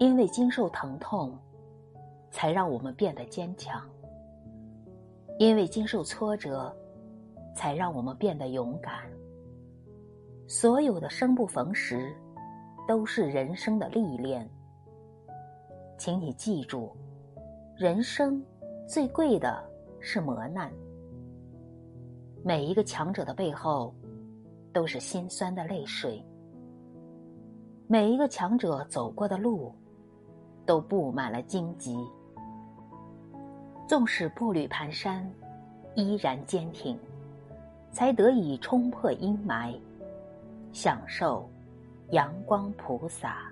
因为经受疼痛，才让我们变得坚强；因为经受挫折，才让我们变得勇敢。所有的生不逢时，都是人生的历练。请你记住，人生最贵的是磨难。每一个强者的背后，都是心酸的泪水。每一个强者走过的路，都布满了荆棘。纵使步履蹒跚，依然坚挺，才得以冲破阴霾，享受阳光普洒。